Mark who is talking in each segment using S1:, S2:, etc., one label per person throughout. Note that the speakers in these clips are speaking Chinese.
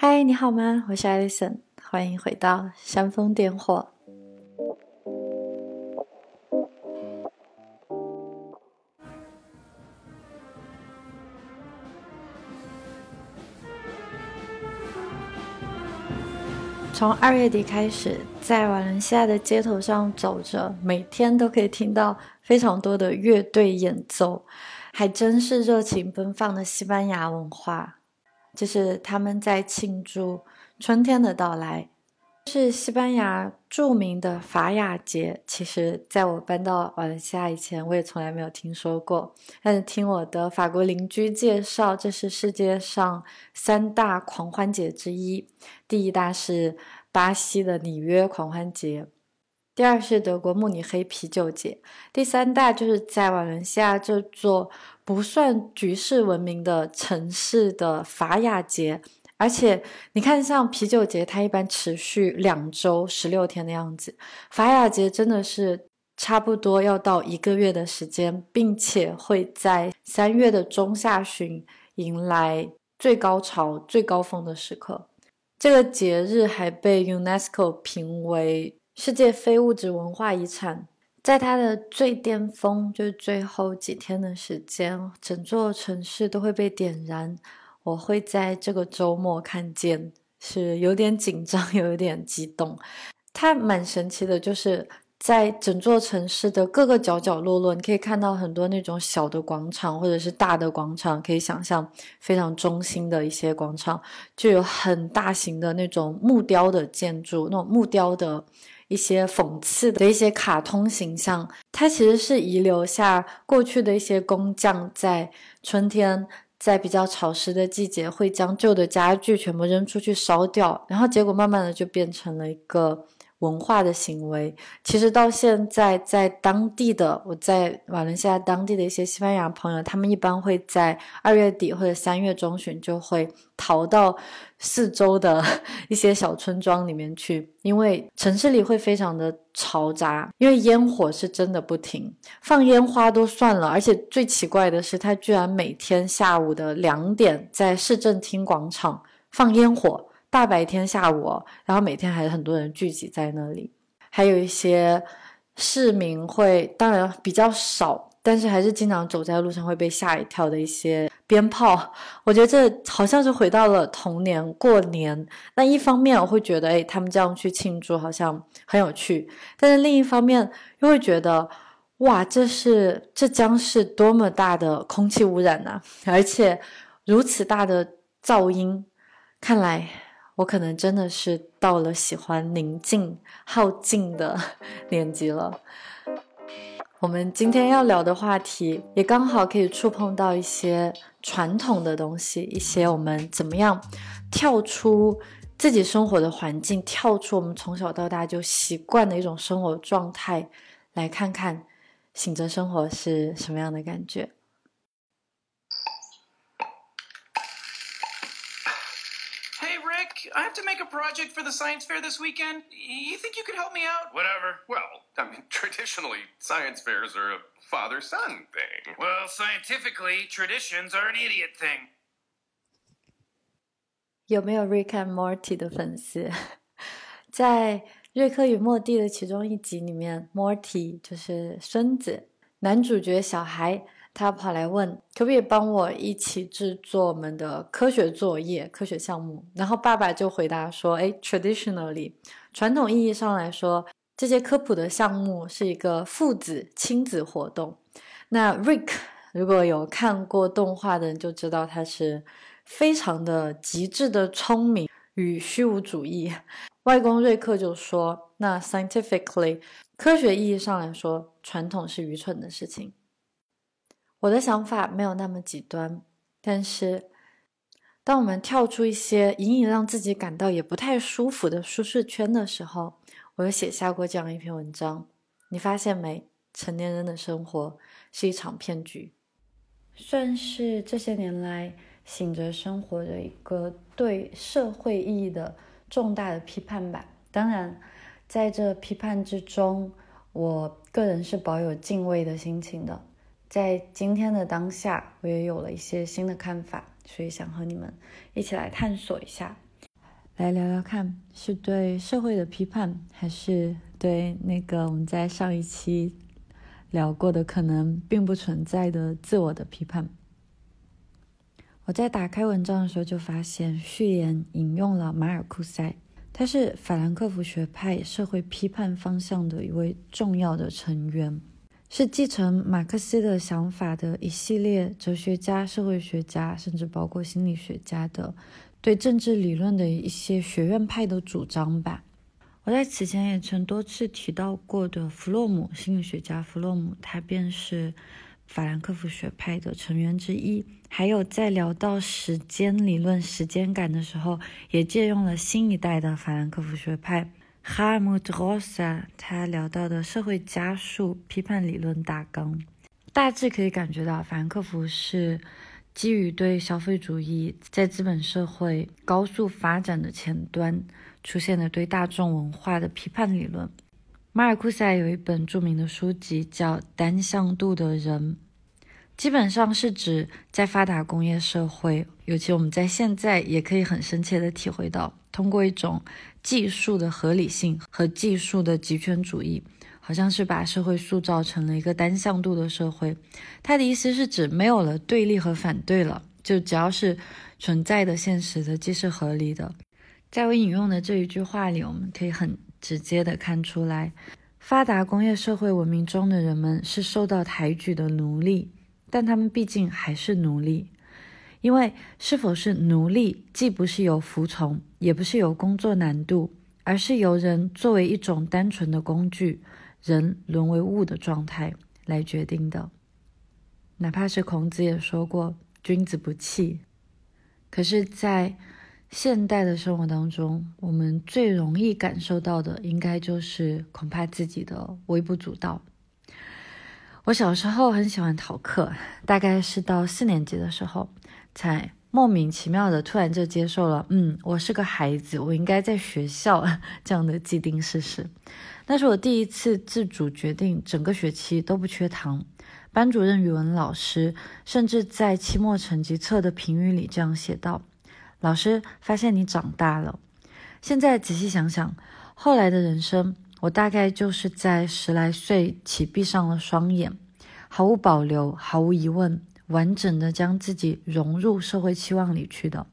S1: 嗨，你好吗？我是 Alison，欢迎回到煽风点火。从二月底开始，在瓦伦西亚的街头上走着，每天都可以听到非常多的乐队演奏，还真是热情奔放的西班牙文化。就是他们在庆祝春天的到来，是西班牙著名的法雅节。其实，在我搬到瓦伦西亚以前，我也从来没有听说过。但是听我的法国邻居介绍，这是世界上三大狂欢节之一。第一大是巴西的里约狂欢节，第二是德国慕尼黑啤酒节，第三大就是在瓦伦西亚这座。不算举世闻名的城市的法雅节，而且你看，像啤酒节，它一般持续两周十六天的样子，法雅节真的是差不多要到一个月的时间，并且会在三月的中下旬迎来最高潮、最高峰的时刻。这个节日还被 UNESCO 评为世界非物质文化遗产。在它的最巅峰，就是最后几天的时间，整座城市都会被点燃。我会在这个周末看见，是有点紧张，有点激动。它蛮神奇的，就是在整座城市的各个角角落落，你可以看到很多那种小的广场，或者是大的广场。可以想象非常中心的一些广场，就有很大型的那种木雕的建筑，那种木雕的。一些讽刺的一些卡通形象，它其实是遗留下过去的一些工匠在春天，在比较潮湿的季节，会将旧的家具全部扔出去烧掉，然后结果慢慢的就变成了一个。文化的行为，其实到现在，在当地的我在瓦伦西亚当地的一些西班牙朋友，他们一般会在二月底或者三月中旬就会逃到四周的 一些小村庄里面去，因为城市里会非常的嘈杂，因为烟火是真的不停，放烟花都算了，而且最奇怪的是，他居然每天下午的两点在市政厅广场放烟火。大白天下午，然后每天还有很多人聚集在那里，还有一些市民会，当然比较少，但是还是经常走在路上会被吓一跳的一些鞭炮。我觉得这好像是回到了童年过年。那一方面我会觉得，哎，他们这样去庆祝好像很有趣，但是另一方面又会觉得，哇，这是这将是多么大的空气污染呐！而且如此大的噪音，看来。我可能真的是到了喜欢宁静、好静的 年纪了。我们今天要聊的话题，也刚好可以触碰到一些传统的东西，一些我们怎么样跳出自己生活的环境，跳出我们从小到大就习惯的一种生活状态，来看看醒着生活是什么样的感觉。
S2: I have to make a project for the science fair this weekend. You think you could help me out?
S3: Whatever. Well, I mean, traditionally, science fairs are a father son thing.
S2: Well, scientifically, traditions are an idiot thing.
S1: 有没有 Rick and Morty 的粉丝？在瑞克与莫蒂的其中一集里面，Morty 就是孙子，男主角小孩 他跑来问，可不可以帮我一起制作我们的科学作业、科学项目？然后爸爸就回答说：“哎，traditionally，传统意义上来说，这些科普的项目是一个父子亲子活动。那 Rick 如果有看过动画的人就知道，他是非常的极致的聪明与虚无主义。外公瑞克就说：那 scientifically，科学意义上来说，传统是愚蠢的事情。”我的想法没有那么极端，但是当我们跳出一些隐隐让自己感到也不太舒服的舒适圈的时候，我有写下过这样一篇文章。你发现没？成年人的生活是一场骗局，算是这些年来醒着生活的一个对社会意义的重大的批判吧。当然，在这批判之中，我个人是保有敬畏的心情的。在今天的当下，我也有了一些新的看法，所以想和你们一起来探索一下。来聊聊看，是对社会的批判，还是对那个我们在上一期聊过的可能并不存在的自我的批判？我在打开文章的时候就发现，序言引用了马尔库塞，他是法兰克福学派社会批判方向的一位重要的成员，是继承马克思的想法的一系列哲学家、社会学家，甚至包括心理学家的。对政治理论的一些学院派的主张吧。我在此前也曾多次提到过的弗洛姆，心理学家弗洛姆，他便是法兰克福学派的成员之一。还有在聊到时间理论、时间感的时候，也借用了新一代的法兰克福学派哈尔姆特·罗萨他聊到的社会加速批判理论大纲。大致可以感觉到，法兰克福是。基于对消费主义在资本社会高速发展的前端出现的对大众文化的批判理论，马尔库塞有一本著名的书籍叫《单向度的人》，基本上是指在发达工业社会，尤其我们在现在也可以很深切的体会到，通过一种技术的合理性和技术的极权主义。好像是把社会塑造成了一个单向度的社会，他的意思是指没有了对立和反对了，就只要是存在的现实的既是合理的。在我引用的这一句话里，我们可以很直接的看出来，发达工业社会文明中的人们是受到抬举的奴隶，但他们毕竟还是奴隶，因为是否是奴隶，既不是由服从，也不是由工作难度，而是由人作为一种单纯的工具。人沦为物的状态来决定的，哪怕是孔子也说过“君子不器”。可是，在现代的生活当中，我们最容易感受到的，应该就是恐怕自己的微不足道。我小时候很喜欢逃课，大概是到四年级的时候，才莫名其妙的突然就接受了，嗯，我是个孩子，我应该在学校这样的既定事实。那是我第一次自主决定整个学期都不缺堂。班主任、语文老师甚至在期末成绩册的评语里这样写道：“老师发现你长大了。”现在仔细想想，后来的人生，我大概就是在十来岁起闭上了双眼，毫无保留、毫无疑问、完整的将自己融入社会期望里去的。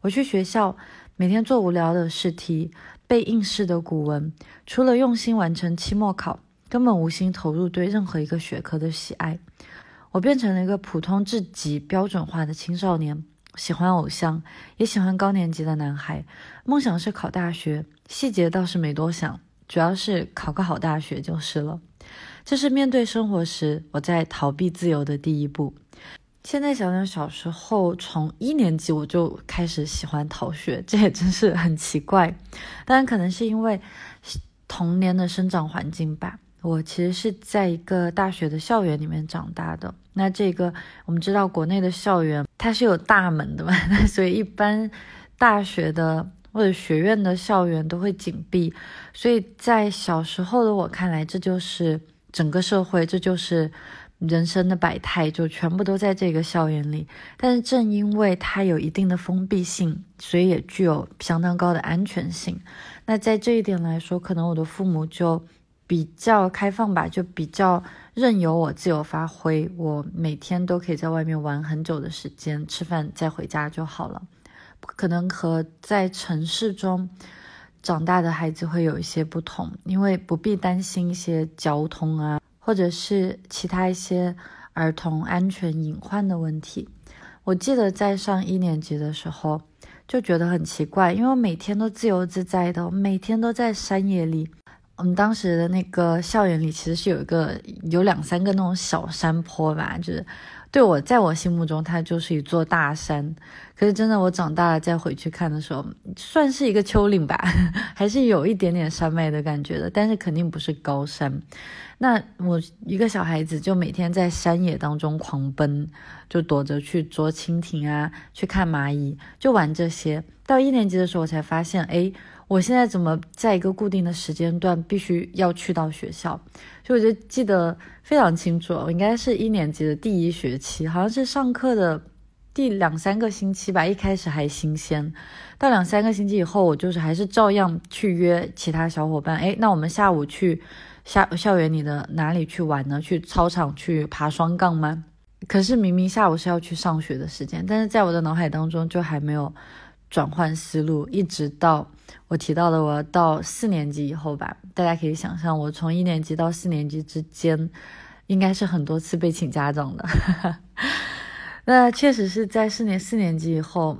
S1: 我去学校，每天做无聊的试题。背应试的古文，除了用心完成期末考，根本无心投入对任何一个学科的喜爱。我变成了一个普通至极标准化的青少年，喜欢偶像，也喜欢高年级的男孩，梦想是考大学，细节倒是没多想，主要是考个好大学就是了。这是面对生活时我在逃避自由的第一步。现在想想，小时候从一年级我就开始喜欢逃学，这也真是很奇怪。当然，可能是因为童年的生长环境吧。我其实是在一个大学的校园里面长大的。那这个我们知道，国内的校园它是有大门的嘛，所以一般大学的或者学院的校园都会紧闭。所以在小时候的我看来，这就是整个社会，这就是。人生的百态就全部都在这个校园里，但是正因为它有一定的封闭性，所以也具有相当高的安全性。那在这一点来说，可能我的父母就比较开放吧，就比较任由我自由发挥，我每天都可以在外面玩很久的时间，吃饭再回家就好了。可能和在城市中长大的孩子会有一些不同，因为不必担心一些交通啊。或者是其他一些儿童安全隐患的问题。我记得在上一年级的时候就觉得很奇怪，因为我每天都自由自在的，每天都在山野里。我们当时的那个校园里其实是有一个有两三个那种小山坡吧，就是对我在我心目中它就是一座大山。可是真的我长大了再回去看的时候，算是一个丘陵吧，还是有一点点山脉的感觉的，但是肯定不是高山。那我一个小孩子就每天在山野当中狂奔，就躲着去捉蜻蜓啊，去看蚂蚁，就玩这些。到一年级的时候，我才发现，哎，我现在怎么在一个固定的时间段必须要去到学校？所以我就记得非常清楚，我应该是一年级的第一学期，好像是上课的第两三个星期吧，一开始还新鲜，到两三个星期以后，我就是还是照样去约其他小伙伴，哎，那我们下午去校校园里的哪里去玩呢？去操场去爬双杠吗？可是明明下午是要去上学的时间，但是在我的脑海当中就还没有转换思路，一直到我提到的我到四年级以后吧，大家可以想象，我从一年级到四年级之间，应该是很多次被请家长的。那确实是在四年四年级以后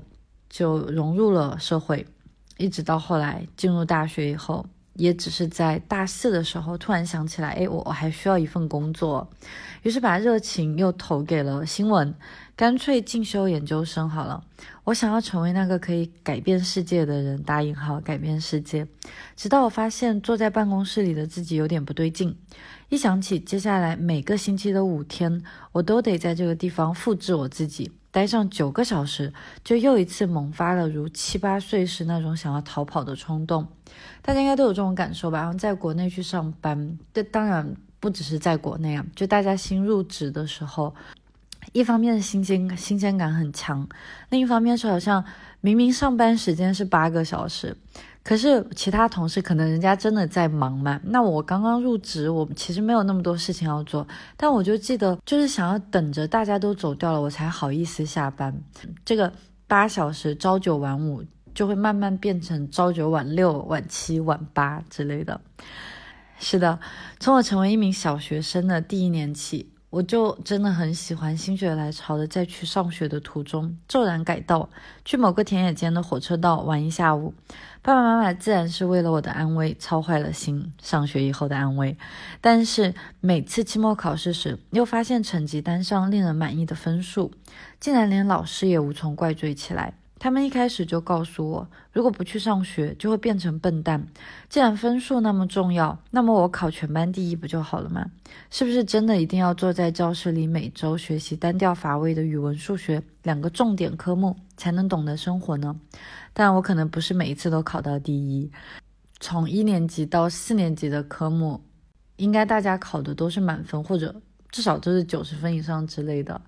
S1: 就融入了社会，一直到后来进入大学以后，也只是在大四的时候突然想起来，哎，我我还需要一份工作，于是把热情又投给了新闻，干脆进修研究生好了。我想要成为那个可以改变世界的人，打引号改变世界。直到我发现坐在办公室里的自己有点不对劲。一想起接下来每个星期的五天，我都得在这个地方复制我自己，待上九个小时，就又一次萌发了如七八岁时那种想要逃跑的冲动。大家应该都有这种感受吧？然后在国内去上班，这当然不只是在国内啊，就大家新入职的时候，一方面新鲜新鲜感很强，另一方面是好像明明上班时间是八个小时。可是其他同事可能人家真的在忙嘛？那我刚刚入职，我其实没有那么多事情要做，但我就记得就是想要等着大家都走掉了，我才好意思下班。这个八小时朝九晚五就会慢慢变成朝九晚六、晚七、晚八之类的。是的，从我成为一名小学生的第一年起。我就真的很喜欢心血来潮的，在去上学的途中骤然改道，去某个田野间的火车道玩一下午。爸爸妈妈自然是为了我的安危操坏了心，上学以后的安危。但是每次期末考试时，又发现成绩单上令人满意的分数，竟然连老师也无从怪罪起来。他们一开始就告诉我，如果不去上学，就会变成笨蛋。既然分数那么重要，那么我考全班第一不就好了吗？是不是真的一定要坐在教室里，每周学习单调乏味的语文、数学两个重点科目，才能懂得生活呢？但我可能不是每一次都考到第一。从一年级到四年级的科目，应该大家考的都是满分，或者至少都是九十分以上之类的。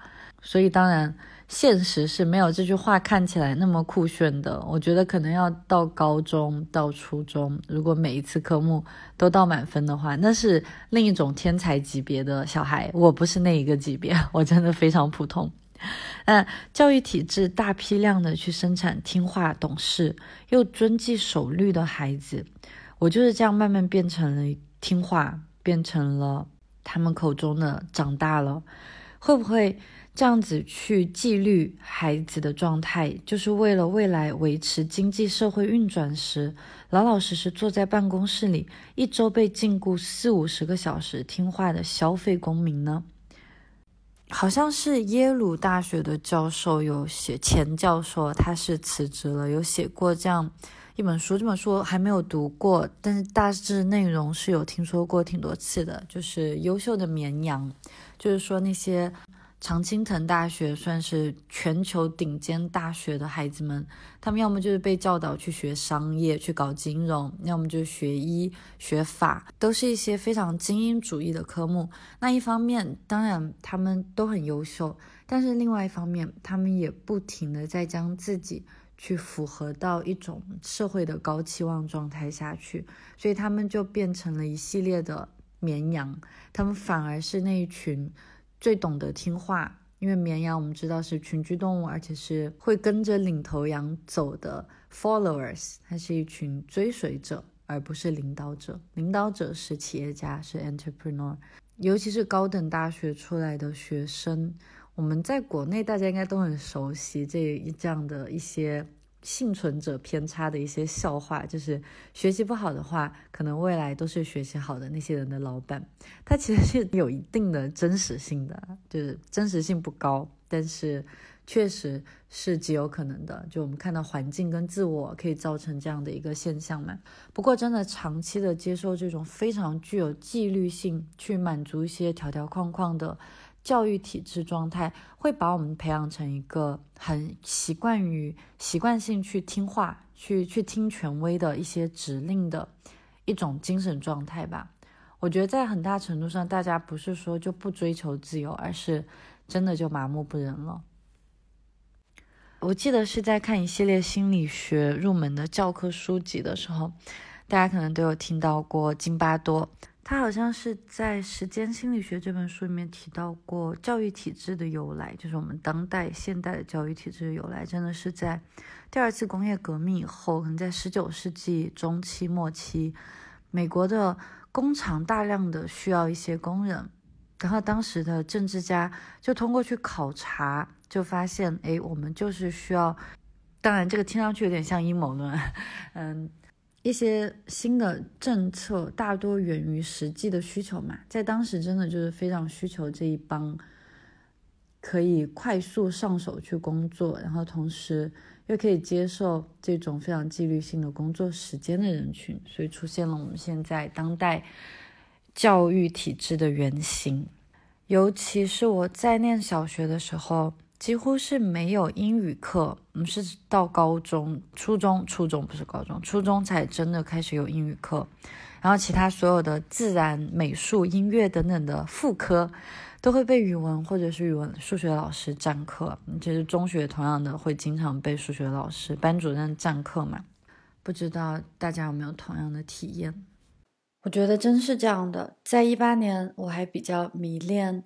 S1: 所以当然。现实是没有这句话看起来那么酷炫的。我觉得可能要到高中、到初中，如果每一次科目都到满分的话，那是另一种天才级别的小孩。我不是那一个级别，我真的非常普通。嗯，教育体制大批量的去生产听话、懂事又遵纪守律的孩子，我就是这样慢慢变成了听话，变成了他们口中的长大了。会不会？这样子去纪律孩子的状态，就是为了未来维持经济社会运转时，老老实实坐在办公室里，一周被禁锢四五十个小时听话的消费公民呢？好像是耶鲁大学的教授有写，前教授他是辞职了，有写过这样一本书，这本书还没有读过，但是大致内容是有听说过挺多次的，就是优秀的绵羊，就是说那些。常青藤大学算是全球顶尖大学的孩子们，他们要么就是被教导去学商业、去搞金融，要么就是学医、学法，都是一些非常精英主义的科目。那一方面，当然他们都很优秀，但是另外一方面，他们也不停的在将自己去符合到一种社会的高期望状态下去，所以他们就变成了一系列的绵羊，他们反而是那一群。最懂得听话，因为绵羊我们知道是群居动物，而且是会跟着领头羊走的 followers，它是一群追随者，而不是领导者。领导者是企业家，是 entrepreneur，尤其是高等大学出来的学生，我们在国内大家应该都很熟悉这这样的一些。幸存者偏差的一些笑话，就是学习不好的话，可能未来都是学习好的那些人的老板。他其实是有一定的真实性的，就是真实性不高，但是确实是极有可能的。就我们看到环境跟自我可以造成这样的一个现象嘛。不过真的长期的接受这种非常具有纪律性，去满足一些条条框框的。教育体制状态会把我们培养成一个很习惯于习惯性去听话、去去听权威的一些指令的一种精神状态吧。我觉得在很大程度上，大家不是说就不追求自由，而是真的就麻木不仁了。我记得是在看一系列心理学入门的教科书籍的时候，大家可能都有听到过津巴多。他好像是在《时间心理学》这本书里面提到过教育体制的由来，就是我们当代现代的教育体制的由来，真的是在第二次工业革命以后，可能在十九世纪中期末期，美国的工厂大量的需要一些工人，然后当时的政治家就通过去考察。就发现，哎，我们就是需要，当然这个听上去有点像阴谋论，嗯，一些新的政策大多源于实际的需求嘛，在当时真的就是非常需求这一帮可以快速上手去工作，然后同时又可以接受这种非常纪律性的工作时间的人群，所以出现了我们现在当代教育体制的原型，尤其是我在念小学的时候。几乎是没有英语课，我们是到高中、初中、初中不是高中，初中才真的开始有英语课。然后其他所有的自然、美术、音乐等等的副科，都会被语文或者是语文、数学老师占课。其实中学同样的会经常被数学老师、班主任占课嘛。不知道大家有没有同样的体验？我觉得真是这样的。在一八年，我还比较迷恋。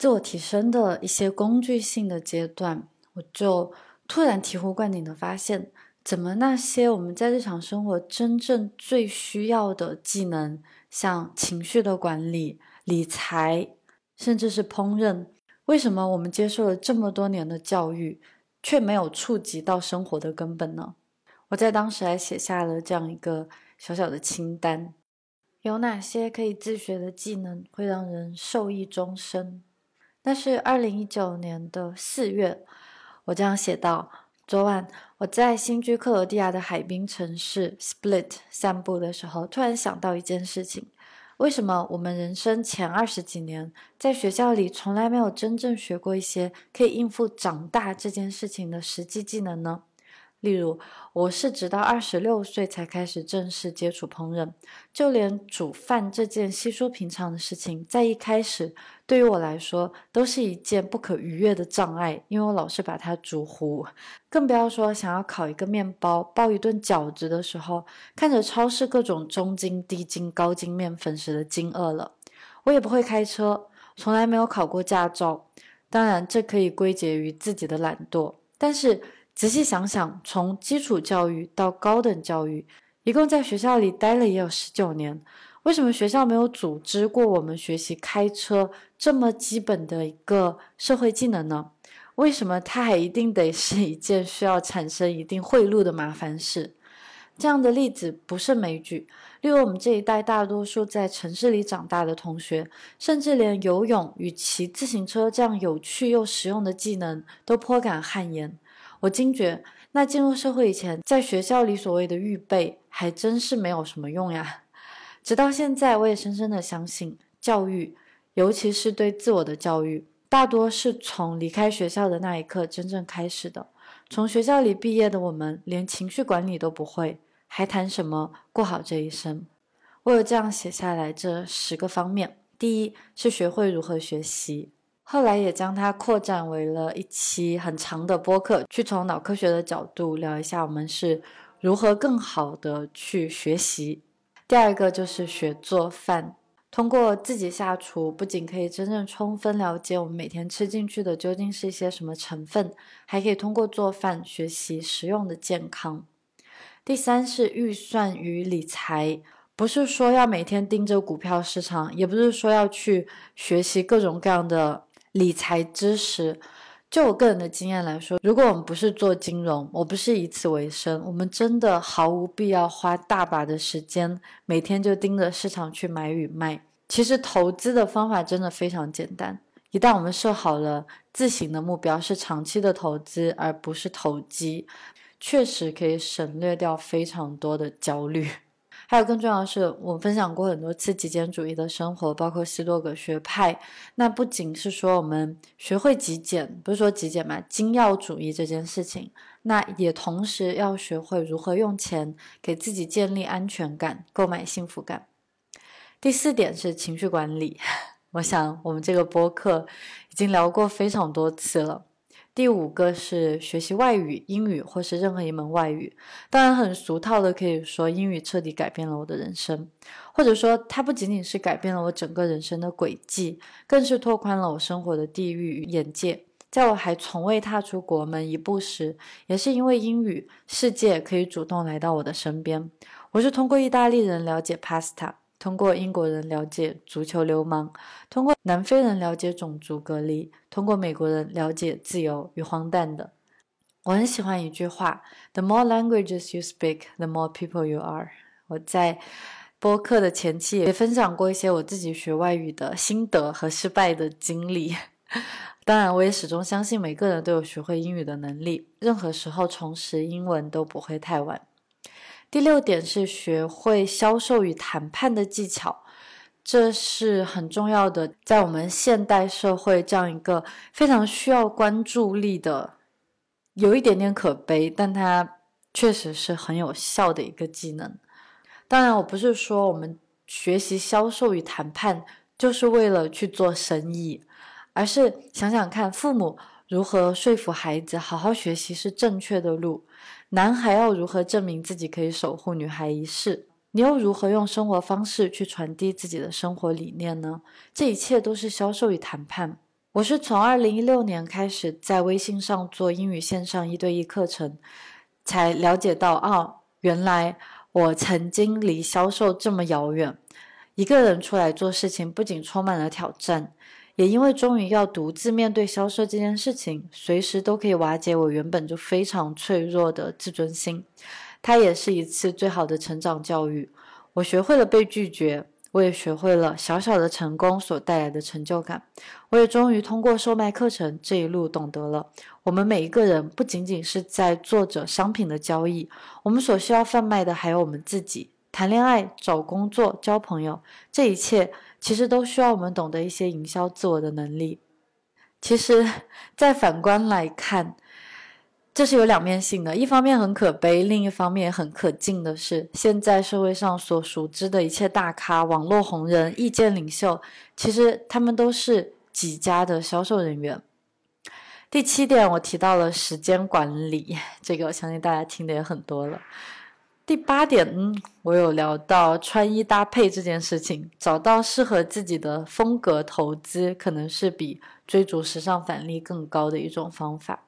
S1: 自我提升的一些工具性的阶段，我就突然醍醐灌顶的发现，怎么那些我们在日常生活真正最需要的技能，像情绪的管理、理财，甚至是烹饪，为什么我们接受了这么多年的教育，却没有触及到生活的根本呢？我在当时还写下了这样一个小小的清单，有哪些可以自学的技能会让人受益终生？那是二零一九年的四月，我这样写道：昨晚我在新居克罗地亚的海滨城市 Split 散步的时候，突然想到一件事情：为什么我们人生前二十几年在学校里从来没有真正学过一些可以应付长大这件事情的实际技能呢？例如，我是直到二十六岁才开始正式接触烹饪，就连煮饭这件稀疏平常的事情，在一开始对于我来说都是一件不可逾越的障碍，因为我老是把它煮糊。更不要说想要烤一个面包、包一顿饺子的时候，看着超市各种中筋、低筋、高筋面粉时的惊愕了。我也不会开车，从来没有考过驾照，当然这可以归结于自己的懒惰，但是。仔细想想，从基础教育到高等教育，一共在学校里待了也有十九年。为什么学校没有组织过我们学习开车这么基本的一个社会技能呢？为什么它还一定得是一件需要产生一定贿赂的麻烦事？这样的例子不胜枚举。例如，我们这一代大多数在城市里长大的同学，甚至连游泳与骑自行车这样有趣又实用的技能都颇感汗颜。我惊觉，那进入社会以前，在学校里所谓的预备，还真是没有什么用呀。直到现在，我也深深的相信，教育，尤其是对自我的教育，大多是从离开学校的那一刻真正开始的。从学校里毕业的我们，连情绪管理都不会，还谈什么过好这一生？我有这样写下来这十个方面：第一是学会如何学习。后来也将它扩展为了一期很长的播客，去从脑科学的角度聊一下我们是如何更好的去学习。第二个就是学做饭，通过自己下厨，不仅可以真正充分了解我们每天吃进去的究竟是一些什么成分，还可以通过做饭学习实用的健康。第三是预算与理财。不是说要每天盯着股票市场，也不是说要去学习各种各样的。理财知识，就我个人的经验来说，如果我们不是做金融，我不是以此为生，我们真的毫无必要花大把的时间，每天就盯着市场去买与卖。其实投资的方法真的非常简单，一旦我们设好了自行的目标是长期的投资，而不是投机，确实可以省略掉非常多的焦虑。还有更重要的是，我分享过很多次极简主义的生活，包括希多格学派。那不仅是说我们学会极简，不是说极简嘛，精要主义这件事情，那也同时要学会如何用钱给自己建立安全感，购买幸福感。第四点是情绪管理，我想我们这个播客已经聊过非常多次了。第五个是学习外语，英语或是任何一门外语。当然，很俗套的可以说，英语彻底改变了我的人生，或者说它不仅仅是改变了我整个人生的轨迹，更是拓宽了我生活的地域与眼界。在我还从未踏出国门一步时，也是因为英语，世界可以主动来到我的身边。我是通过意大利人了解 pasta。通过英国人了解足球流氓，通过南非人了解种族隔离，通过美国人了解自由与荒诞的。我很喜欢一句话：“The more languages you speak, the more people you are。”我在播客的前期也分享过一些我自己学外语的心得和失败的经历。当然，我也始终相信每个人都有学会英语的能力，任何时候重拾英文都不会太晚。第六点是学会销售与谈判的技巧，这是很重要的，在我们现代社会这样一个非常需要关注力的，有一点点可悲，但它确实是很有效的一个技能。当然，我不是说我们学习销售与谈判就是为了去做生意，而是想想看，父母如何说服孩子好好学习是正确的路。男孩要如何证明自己可以守护女孩一世？你又如何用生活方式去传递自己的生活理念呢？这一切都是销售与谈判。我是从二零一六年开始在微信上做英语线上一对一课程，才了解到啊，原来我曾经离销售这么遥远。一个人出来做事情，不仅充满了挑战。也因为终于要独自面对销售这件事情，随时都可以瓦解我原本就非常脆弱的自尊心。它也是一次最好的成长教育。我学会了被拒绝，我也学会了小小的成功所带来的成就感。我也终于通过售卖课程这一路懂得了，我们每一个人不仅仅是在做着商品的交易，我们所需要贩卖的还有我们自己。谈恋爱、找工作、交朋友，这一切。其实都需要我们懂得一些营销自我的能力。其实，再反观来看，这是有两面性的。一方面很可悲，另一方面很可敬的是，现在社会上所熟知的一切大咖、网络红人、意见领袖，其实他们都是几家的销售人员。第七点，我提到了时间管理，这个我相信大家听的也很多了。第八点，嗯，我有聊到穿衣搭配这件事情，找到适合自己的风格，投资可能是比追逐时尚返利更高的一种方法。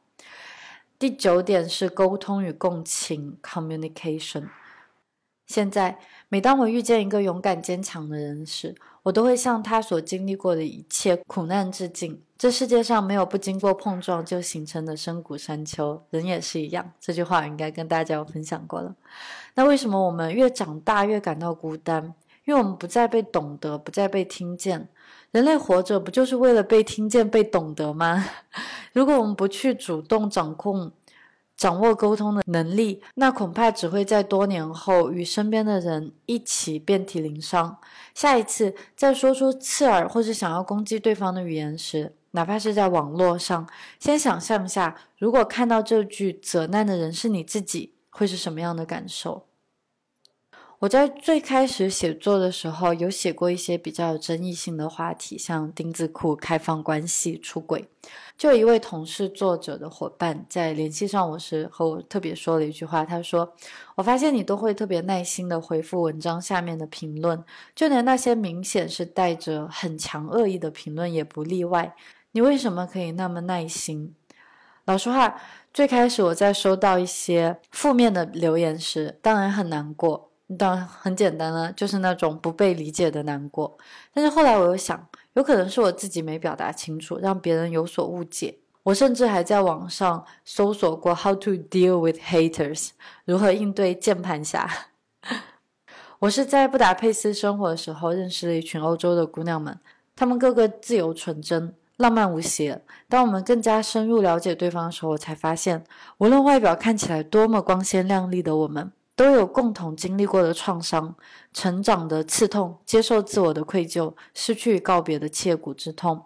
S1: 第九点是沟通与共情 （communication）。现在，每当我遇见一个勇敢坚强的人时，我都会向他所经历过的一切苦难致敬。这世界上没有不经过碰撞就形成的深谷山丘，人也是一样。这句话应该跟大家分享过了。那为什么我们越长大越感到孤单？因为我们不再被懂得，不再被听见。人类活着不就是为了被听见、被懂得吗？如果我们不去主动掌控、掌握沟通的能力，那恐怕只会在多年后与身边的人一起遍体鳞伤。下一次再说出刺耳或是想要攻击对方的语言时，哪怕是在网络上，先想象一下，如果看到这句责难的人是你自己，会是什么样的感受？我在最开始写作的时候，有写过一些比较有争议性的话题，像丁字裤、开放关系、出轨。就有一位同事作者的伙伴在联系上我时，和我特别说了一句话，他说：“我发现你都会特别耐心的回复文章下面的评论，就连那些明显是带着很强恶意的评论也不例外。”你为什么可以那么耐心？老实话，最开始我在收到一些负面的留言时，当然很难过。当然很简单了，就是那种不被理解的难过。但是后来我又想，有可能是我自己没表达清楚，让别人有所误解。我甚至还在网上搜索过 “how to deal with haters”，如何应对键盘侠。我是在布达佩斯生活的时候认识了一群欧洲的姑娘们，她们个个自由纯真。浪漫无邪。当我们更加深入了解对方的时候，我才发现，无论外表看起来多么光鲜亮丽的我们，都有共同经历过的创伤、成长的刺痛、接受自我的愧疚、失去告别的切骨之痛。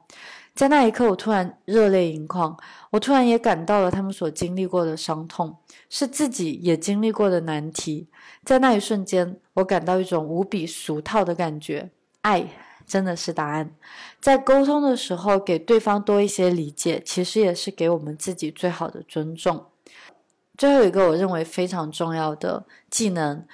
S1: 在那一刻，我突然热泪盈眶，我突然也感到了他们所经历过的伤痛，是自己也经历过的难题。在那一瞬间，我感到一种无比俗套的感觉：爱真的是答案。在沟通的时候，给对方多一些理解，其实也是给我们自己最好的尊重。最后一个我认为非常重要的技能，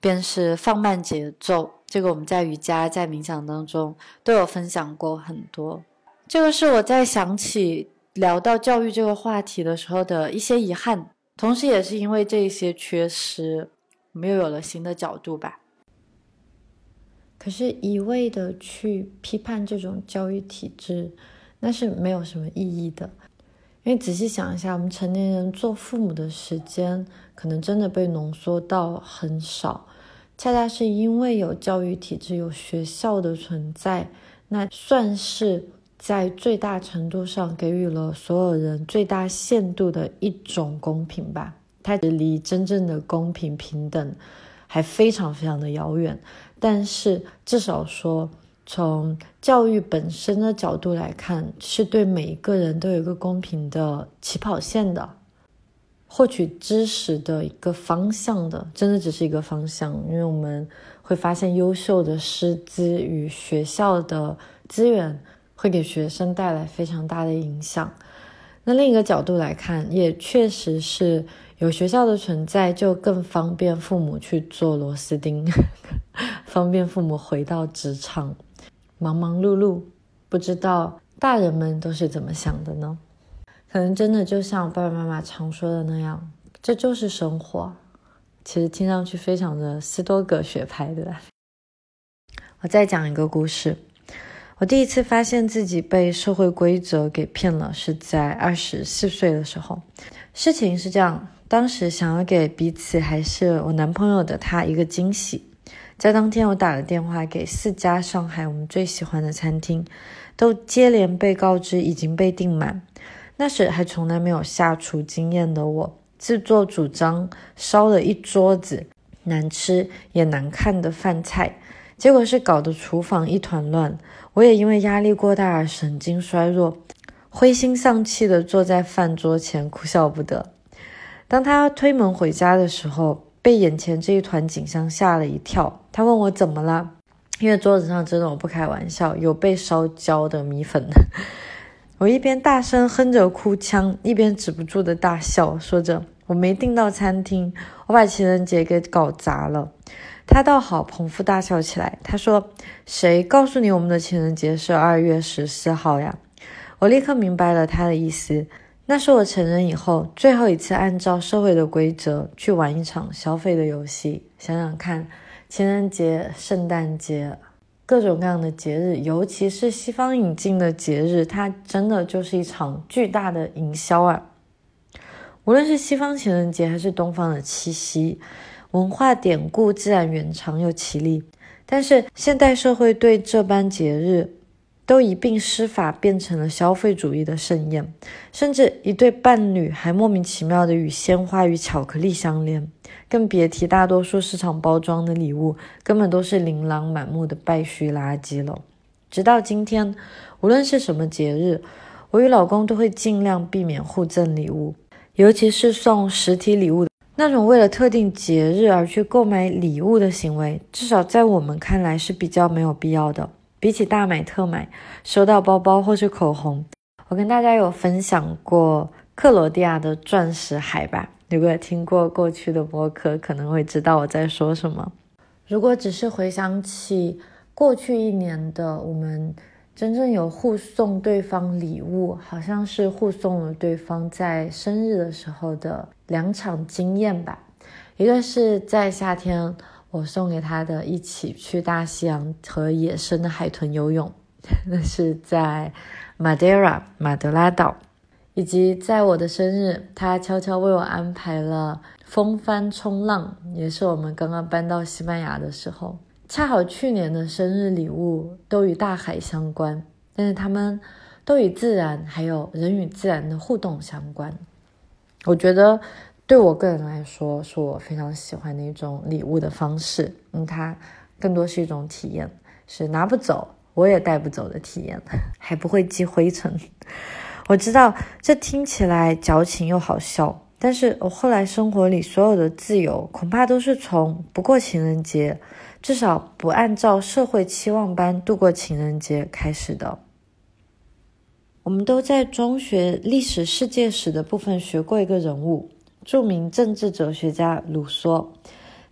S1: 便是放慢节奏。这个我们在瑜伽、在冥想当中都有分享过很多。这个是我在想起聊到教育这个话题的时候的一些遗憾，同时也是因为这些缺失，我们又有了新的角度吧。可是，一味的去批判这种教育体制，那是没有什么意义的。因为仔细想一下，我们成年人做父母的时间，可能真的被浓缩到很少。恰恰是因为有教育体制、有学校的存在，那算是在最大程度上给予了所有人最大限度的一种公平吧。它离真正的公平平等还非常非常的遥远，但是至少说。从教育本身的角度来看，是对每一个人都有一个公平的起跑线的，获取知识的一个方向的，真的只是一个方向。因为我们会发现，优秀的师资与学校的资源会给学生带来非常大的影响。那另一个角度来看，也确实是有学校的存在，就更方便父母去做螺丝钉，方便父母回到职场。忙忙碌碌，不知道大人们都是怎么想的呢？可能真的就像爸爸妈妈常说的那样，这就是生活。其实听上去非常的斯多葛学派，对吧？我再讲一个故事。我第一次发现自己被社会规则给骗了，是在二十四岁的时候。事情是这样，当时想要给彼此还是我男朋友的他一个惊喜。在当天，我打了电话给四家上海我们最喜欢的餐厅，都接连被告知已经被订满。那时还从来没有下厨经验的我，自作主张烧了一桌子难吃也难看的饭菜，结果是搞得厨房一团乱。我也因为压力过大而神经衰弱，灰心丧气地坐在饭桌前哭笑不得。当他推门回家的时候，被眼前这一团景象吓了一跳，他问我怎么了，因为桌子上真的我不开玩笑，有被烧焦的米粉。我一边大声哼着哭腔，一边止不住的大笑，说着我没订到餐厅，我把情人节给搞砸了。他倒好，捧腹大笑起来。他说：“谁告诉你我们的情人节是二月十四号呀？”我立刻明白了他的意思。那是我成人以后最后一次按照社会的规则去玩一场消费的游戏。想想看，情人节、圣诞节，各种各样的节日，尤其是西方引进的节日，它真的就是一场巨大的营销啊！无论是西方情人节还是东方的七夕，文化典故自然远长又绮丽，但是现代社会对这般节日。都一并施法，变成了消费主义的盛宴，甚至一对伴侣还莫名其妙的与鲜花与巧克力相连，更别提大多数市场包装的礼物根本都是琳琅满目的败絮垃圾了。直到今天，无论是什么节日，我与老公都会尽量避免互赠礼物，尤其是送实体礼物的那种为了特定节日而去购买礼物的行为，至少在我们看来是比较没有必要的。比起大买特买，收到包包或是口红，我跟大家有分享过克罗地亚的钻石海吧？如果听过过去的播客，可能会知道我在说什么。如果只是回想起过去一年的我们，真正有互送对方礼物，好像是互送了对方在生日的时候的两场经验吧。一个是在夏天。我送给他的一起去大西洋和野生的海豚游泳，那 是在马德拉马德拉岛，以及在我的生日，他悄悄为我安排了风帆冲浪，也是我们刚刚搬到西班牙的时候，恰好去年的生日礼物都与大海相关，但是他们都与自然还有人与自然的互动相关，我觉得。对我个人来说，是我非常喜欢的一种礼物的方式。嗯，它更多是一种体验，是拿不走，我也带不走的体验，还不会积灰尘。我知道这听起来矫情又好笑，但是我后来生活里所有的自由，恐怕都是从不过情人节，至少不按照社会期望般度过情人节开始的。我们都在中学历史世界史的部分学过一个人物，著名政治哲学家卢梭。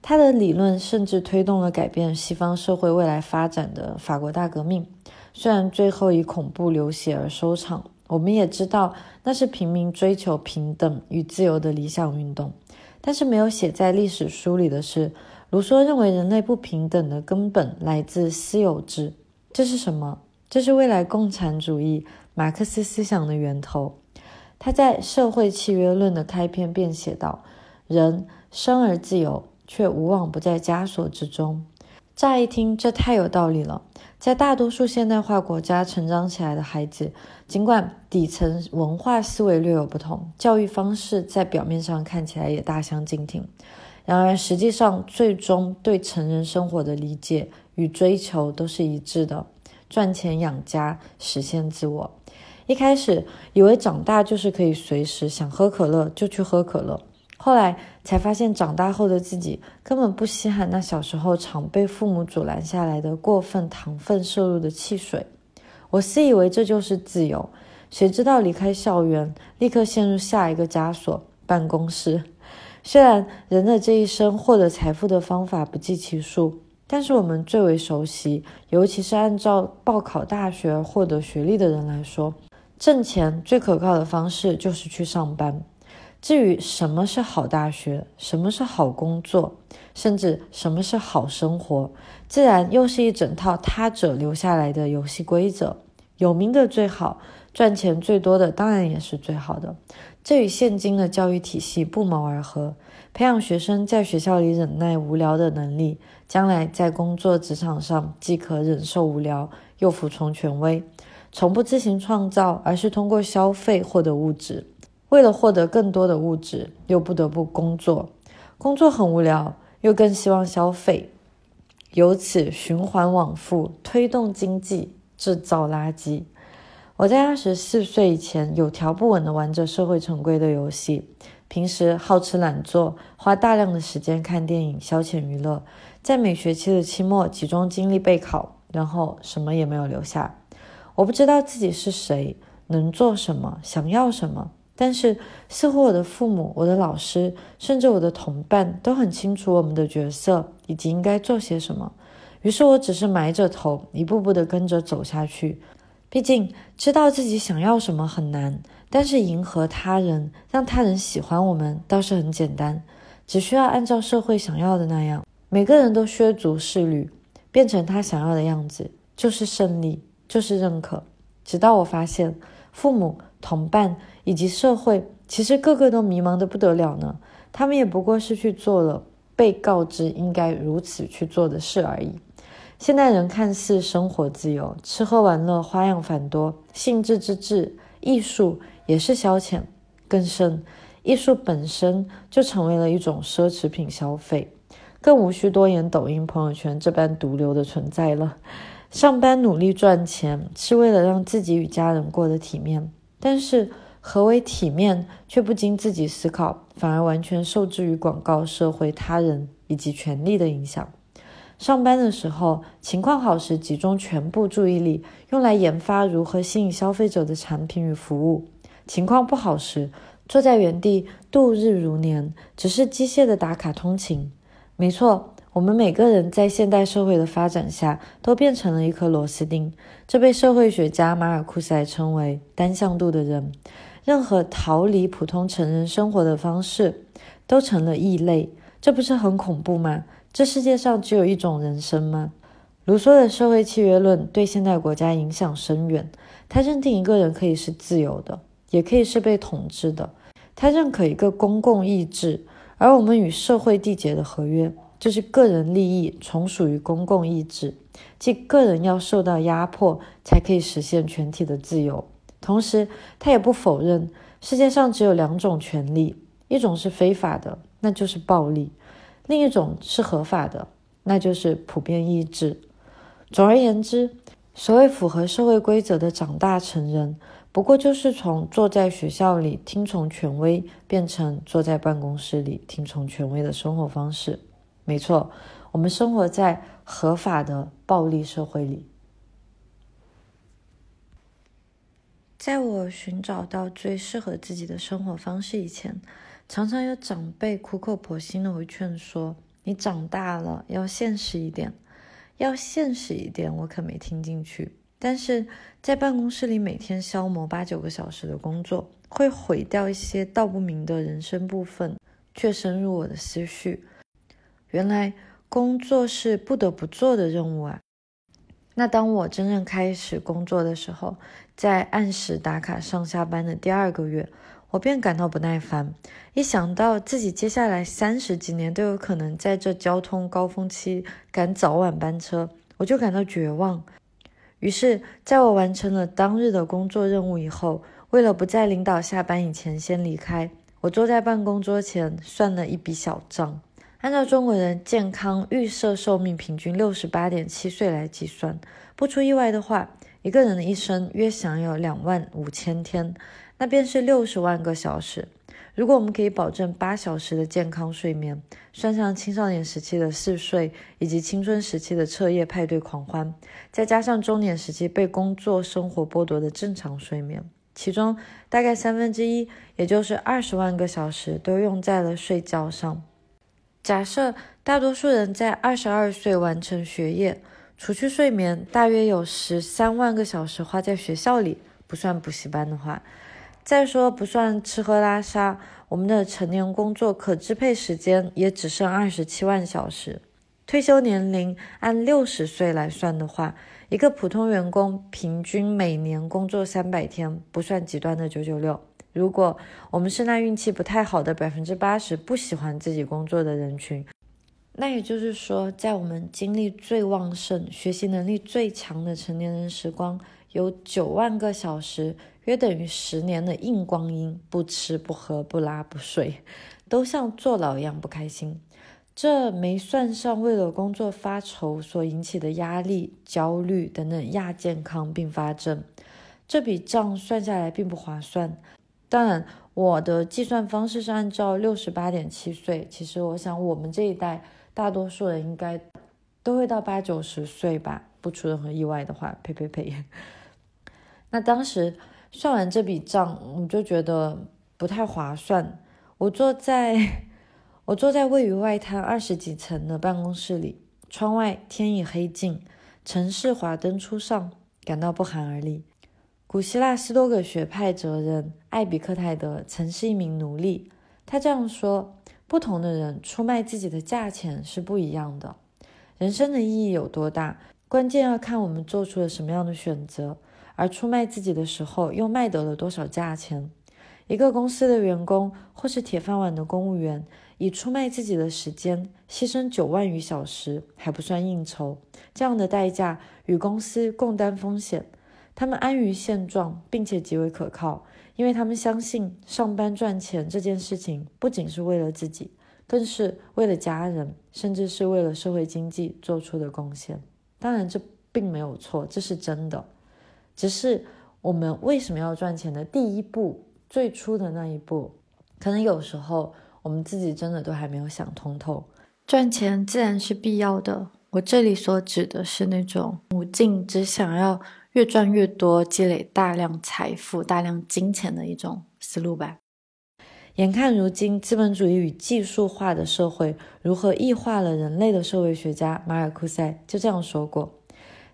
S1: 他的理论甚至推动了改变西方社会未来发展的法国大革命，虽然最后以恐怖流血而收场。我们也知道那是平民追求平等与自由的理想运动，但是没有写在历史书里的是，卢梭认为人类不平等的根本来自私有制。这是什么？这是未来共产主义马克思思想的源头。他在《社会契约论》的开篇便写道：“人生而自由，却无往不在枷锁之中。”乍一听，这太有道理了。在大多数现代化国家成长起来的孩子，尽管底层文化思维略有不同，教育方式在表面上看起来也大相径庭，然而实际上，最终对成人生活的理解与追求都是一致的：赚钱养家，实现自我。一开始以为长大就是可以随时想喝可乐就去喝可乐。后来才发现，长大后的自己根本不稀罕那小时候常被父母阻拦下来的过分糖分摄入的汽水。我自以为这就是自由，谁知道离开校园，立刻陷入下一个枷锁——办公室。虽然人的这一生获得财富的方法不计其数，但是我们最为熟悉，尤其是按照报考大学获得学历的人来说，挣钱最可靠的方式就是去上班。至于什么是好大学，什么是好工作，甚至什么是好生活，自然又是一整套他者留下来的游戏规则。有名的最好，赚钱最多的当然也是最好的。这与现今的教育体系不谋而合。培养学生在学校里忍耐无聊的能力，将来在工作职场上既可忍受无聊，又服从权威，从不自行创造，而是通过消费获得物质。为了获得更多的物质，又不得不工作，工作很无聊，又更希望消费，由此循环往复，推动经济，制造垃圾。我在二十四岁以前，有条不紊地玩着社会成规的游戏，平时好吃懒做，花大量的时间看电影消遣娱乐，在每学期的期末集中精力备考，然后什么也没有留下。我不知道自己是谁，能做什么，想要什么。但是，似乎我的父母、我的老师，甚至我的同伴都很清楚我们的角色以及应该做些什么。于是我只是埋着头，一步步地跟着走下去。毕竟，知道自己想要什么很难，但是迎合他人，让他人喜欢我们倒是很简单。只需要按照社会想要的那样，每个人都削足适履，变成他想要的样子，就是胜利，就是认可。直到我发现，父母。同伴以及社会，其实个个都迷茫的不得了呢。他们也不过是去做了被告知应该如此去做的事而已。现代人看似生活自由，吃喝玩乐花样繁多，兴致之至，艺术也是消遣。更甚，艺术本身就成为了一种奢侈品消费，更无需多言抖音、朋友圈这般毒瘤的存在了。上班努力赚钱，是为了让自己与家人过得体面。但是，何为体面，却不经自己思考，反而完全受制于广告、社会、他人以及权力的影响。上班的时候，情况好时，集中全部注意力用来研发如何吸引消费者的产品与服务；情况不好时，坐在原地度日如年，只是机械的打卡通勤。没错。我们每个人在现代社会的发展下，都变成了一颗螺丝钉。这被社会学家马尔库塞称为“单向度的人”。任何逃离普通成人生活的方式，都成了异类。这不是很恐怖吗？这世界上只有一种人生吗？卢梭的社会契约论对现代国家影响深远。他认定一个人可以是自由的，也可以是被统治的。他认可一个公共意志，而我们与社会缔结的合约。就是个人利益从属于公共意志，即个人要受到压迫才可以实现全体的自由。同时，他也不否认世界上只有两种权利：一种是非法的，那就是暴力；另一种是合法的，那就是普遍意志。总而言之，所谓符合社会规则的长大成人，不过就是从坐在学校里听从权威，变成坐在办公室里听从权威的生活方式。没错，我们生活在合法的暴力社会里。在我寻找到最适合自己的生活方式以前，常常有长辈苦口婆心的会劝说：“你长大了，要现实一点，要现实一点。”我可没听进去。但是在办公室里每天消磨八九个小时的工作，会毁掉一些道不明的人生部分，却深入我的思绪。原来工作是不得不做的任务啊！那当我真正开始工作的时候，在按时打卡上下班的第二个月，我便感到不耐烦。一想到自己接下来三十几年都有可能在这交通高峰期赶早晚班车，我就感到绝望。于是，在我完成了当日的工作任务以后，为了不在领导下班以前先离开，我坐在办公桌前算了一笔小账。按照中国人健康预设寿命平均六十八点七岁来计算，不出意外的话，一个人的一生约享有两万五千天，那便是六十万个小时。如果我们可以保证八小时的健康睡眠，算上青少年时期的嗜睡以及青春时期的彻夜派对狂欢，再加上中年时期被工作生活剥夺的正常睡眠，其中大概三分之一，也就是二十万个小时，都用在了睡觉上。假设大多数人在二十二岁完成学业，除去睡眠，大约有十三万个小时花在学校里，不算补习班的话。再说不算吃喝拉撒，我们的成年工作可支配时间也只剩二十七万小时。退休年龄按六十岁来算的话，一个普通员工平均每年工作三百天，不算极端的九九六。如果我们是那运气不太好的百分之八十不喜欢自己工作的人群，那也就是说，在我们精力最旺盛、学习能力最强的成年人时光，有九万个小时，约等于十年的硬光阴，不吃不喝不拉不睡，都像坐牢一样不开心。这没算上为了工作发愁所引起的压力、焦虑等等亚健康并发症，这笔账算下来并不划算。当然，我的计算方式是按照六十八点七岁。其实，我想我们这一代大多数人应该都会到八九十岁吧，不出任何意外的话。呸呸呸！那当时算完这笔账，我就觉得不太划算。我坐在我坐在位于外滩二十几层的办公室里，窗外天已黑尽，城市华灯初上，感到不寒而栗。古希腊斯多葛学派哲人艾比克泰德曾是一名奴隶。他这样说：不同的人出卖自己的价钱是不一样的。人生的意义有多大，关键要看我们做出了什么样的选择，而出卖自己的时候又卖得了多少价钱。一个公司的员工或是铁饭碗的公务员，以出卖自己的时间牺牲九万余小时还不算应酬，这样的代价与公司共担风险。他们安于现状，并且极为可靠，因为他们相信上班赚钱这件事情不仅是为了自己，更是为了家人，甚至是为了社会经济做出的贡献。当然，这并没有错，这是真的。只是我们为什么要赚钱的第一步，最初的那一步，可能有时候我们自己真的都还没有想通透。赚钱自然是必要的，我这里所指的是那种无尽只想要。越赚越多，积累大量财富、大量金钱的一种思路吧。眼看如今资本主义与技术化的社会如何异化了人类的社会学家马尔库塞就这样说过：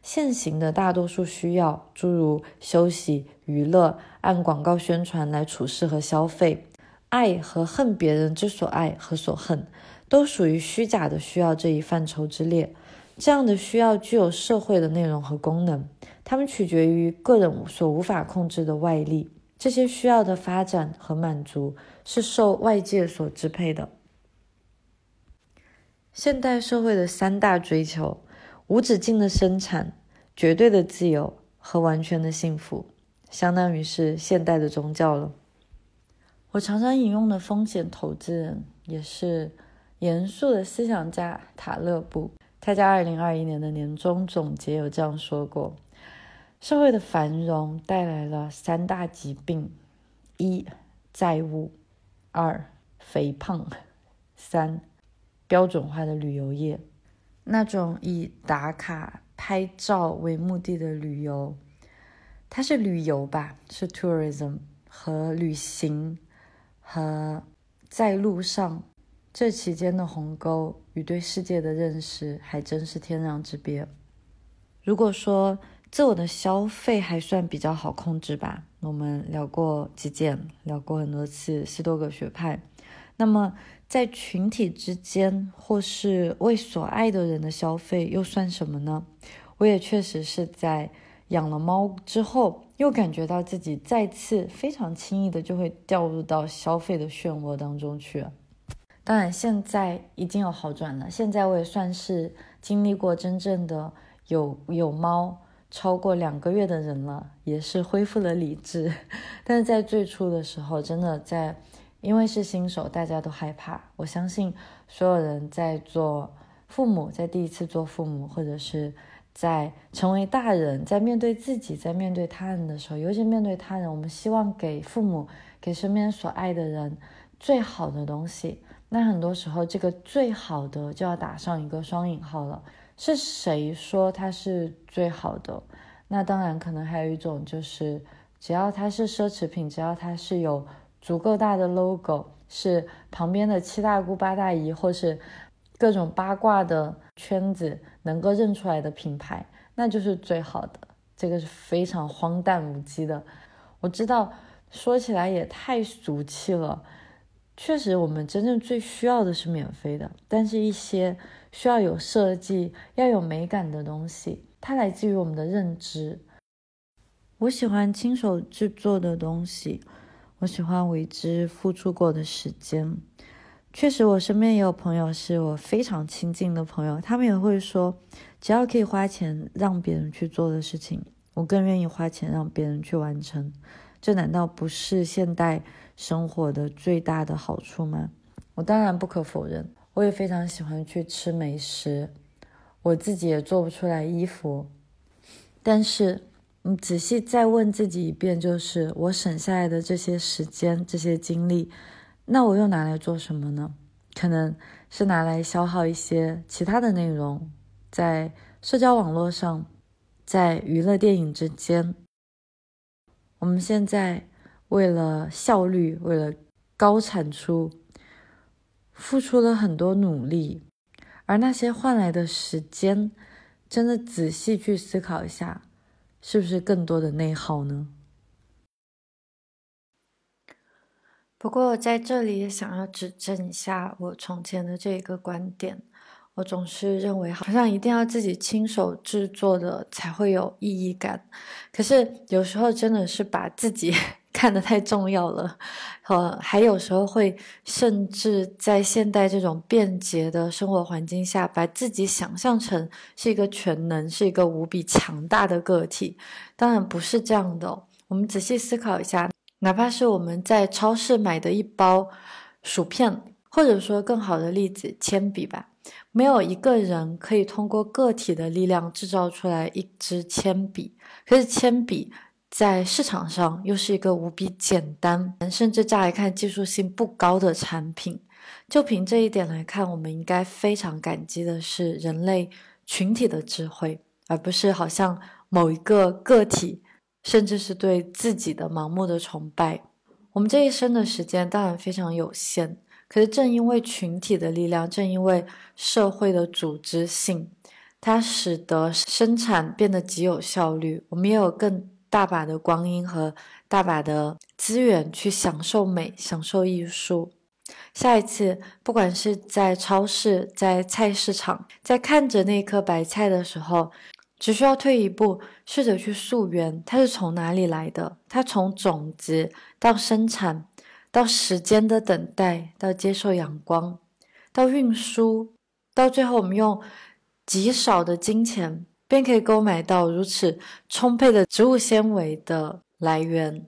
S1: 现行的大多数需要，诸如休息、娱乐，按广告宣传来处事和消费，爱和恨别人之所爱和所恨，都属于虚假的需要这一范畴之列。这样的需要具有社会的内容和功能。它们取决于个人所无法控制的外力，这些需要的发展和满足是受外界所支配的。现代社会的三大追求：无止境的生产、绝对的自由和完全的幸福，相当于是现代的宗教了。我常常引用的风险投资人，也是严肃的思想家塔勒布，他在二零二一年的年终总结有这样说过。社会的繁荣带来了三大疾病：一、债务；二、肥胖；三、标准化的旅游业。那种以打卡拍照为目的的旅游，它是旅游吧？是 tourism 和旅行和在路上这期间的鸿沟与对世界的认识，还真是天壤之别。如果说自我的消费还算比较好控制吧，我们聊过极简，聊过很多次斯多葛学派。那么在群体之间，或是为所爱的人的消费，又算什么呢？我也确实是在养了猫之后，又感觉到自己再次非常轻易的就会掉入到消费的漩涡当中去。当然，现在已经有好转了。现在我也算是经历过真正的有有猫。超过两个月的人了，也是恢复了理智，但是在最初的时候，真的在，因为是新手，大家都害怕。我相信所有人在做父母，在第一次做父母，或者是在成为大人，在面对自己，在面对他人的时候，尤其面对他人，我们希望给父母，给身边所爱的人最好的东西。那很多时候，这个最好的就要打上一个双引号了。是谁说它是最好的？那当然，可能还有一种就是，只要它是奢侈品，只要它是有足够大的 logo，是旁边的七大姑八大姨或是各种八卦的圈子能够认出来的品牌，那就是最好的。这个是非常荒诞无稽的。我知道说起来也太俗气了。确实，我们真正最需要的是免费的，但是一些。需要有设计、要有美感的东西，它来自于我们的认知。我喜欢亲手制作的东西，我喜欢为之付出过的时间。确实，我身边也有朋友是我非常亲近的朋友，他们也会说，只要可以花钱让别人去做的事情，我更愿意花钱让别人去完成。这难道不是现代生活的最大的好处吗？我当然不可否认。我也非常喜欢去吃美食，我自己也做不出来衣服，但是，你，仔细再问自己一遍，就是我省下来的这些时间、这些精力，那我又拿来做什么呢？可能是拿来消耗一些其他的内容，在社交网络上，在娱乐电影之间。我们现在为了效率，为了高产出。付出了很多努力，而那些换来的时间，真的仔细去思考一下，是不是更多的内耗呢？不过在这里也想要指正一下我从前的这一个观点，我总是认为好像一定要自己亲手制作的才会有意义感，可是有时候真的是把自己。看得太重要了，呃，还有时候会甚至在现代这种便捷的生活环境下，把自己想象成是一个全能、是一个无比强大的个体。当然不是这样的。我们仔细思考一下，哪怕是我们在超市买的一包薯片，或者说更好的例子，铅笔吧，没有一个人可以通过个体的力量制造出来一支铅笔，可是铅笔。在市场上又是一个无比简单，甚至乍一看技术性不高的产品。就凭这一点来看，我们应该非常感激的是人类群体的智慧，而不是好像某一个个体，甚至是对自己的盲目的崇拜。我们这一生的时间当然非常有限，可是正因为群体的力量，正因为社会的组织性，它使得生产变得极有效率。我们也有更。大把的光阴和大把的资源去享受美、享受艺术。下一次，不管是在超市、在菜市场，在看着那颗白菜的时候，只需要退一步，试着去溯源，它是从哪里来的？它从种子到生产，到时间的等待，到接受阳光，到运输，到最后我们用极少的金钱。便可以购买到如此充沛的植物纤维的来源，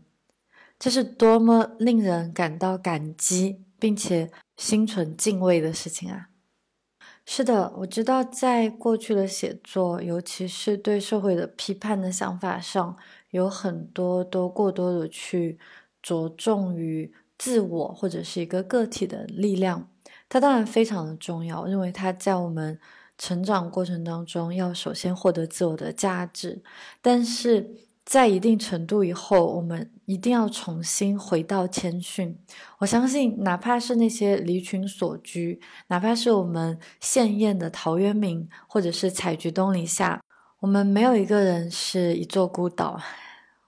S1: 这是多么令人感到感激并且心存敬畏的事情啊！是的，我知道，在过去的写作，尤其是对社会的批判的想法上，有很多都过多的去着重于自我或者是一个个体的力量。它当然非常的重要，因为它在我们成长过程当中要首先获得自我的价值，但是。在一定程度以后，我们一定要重新回到谦逊。我相信，哪怕是那些离群所居，哪怕是我们现宴的陶渊明，或者是采菊东篱下，我们没有一个人是一座孤岛。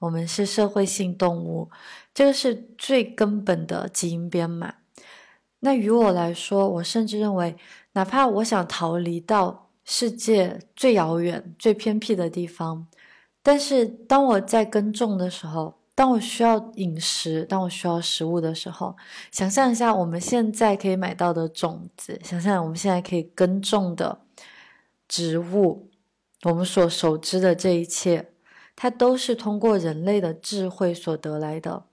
S1: 我们是社会性动物，这个是最根本的基因编码。那于我来说，我甚至认为，哪怕我想逃离到世界最遥远、最偏僻的地方。但是当我在耕种的时候，当我需要饮食，当我需要食物的时候，想象一下我们现在可以买到的种子，想象我们现在可以耕种的植物，我们所熟知的这一切，它都是通过人类的智慧所得来的。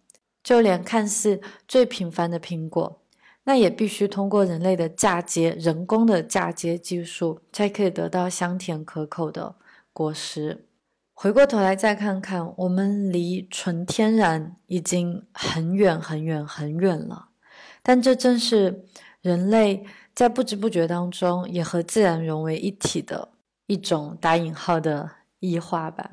S1: 就连看似最平凡的苹果，那也必须通过人类的嫁接、人工的嫁接技术，才可以得到香甜可口的果实。回过头来再看看，我们离纯天然已经很远很远很远了。但这正是人类在不知不觉当中也和自然融为一体的一种打引号的异化吧。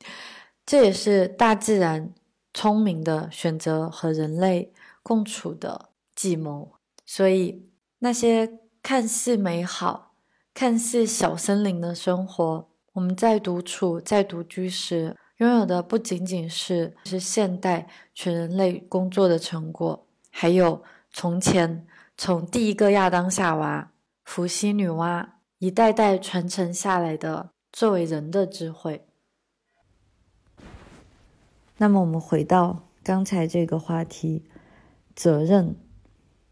S1: 这也是大自然聪明的选择和人类共处的计谋。所以那些看似美好、看似小森林的生活。我们在独处、在独居时，拥有的不仅仅是是现代全人类工作的成果，还有从前从第一个亚当夏娃、伏羲女娲一代代传承下来的作为人的智慧。那么，我们回到刚才这个话题，责任。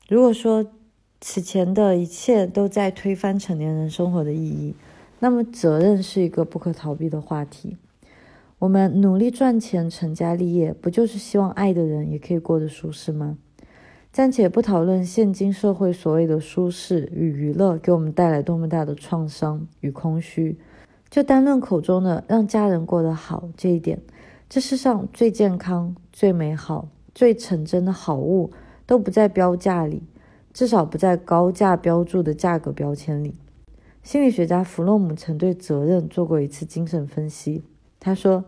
S1: 如果说此前的一切都在推翻成年人生活的意义。那么，责任是一个不可逃避的话题。我们努力赚钱、成家立业，不就是希望爱的人也可以过得舒适吗？暂且不讨论现今社会所谓的舒适与娱乐给我们带来多么大的创伤与空虚，就单论口中的让家人过得好这一点，这世上最健康、最美好、最纯真的好物，都不在标价里，至少不在高价标注的价格标签里。心理学家弗洛姆曾对责任做过一次精神分析。他说，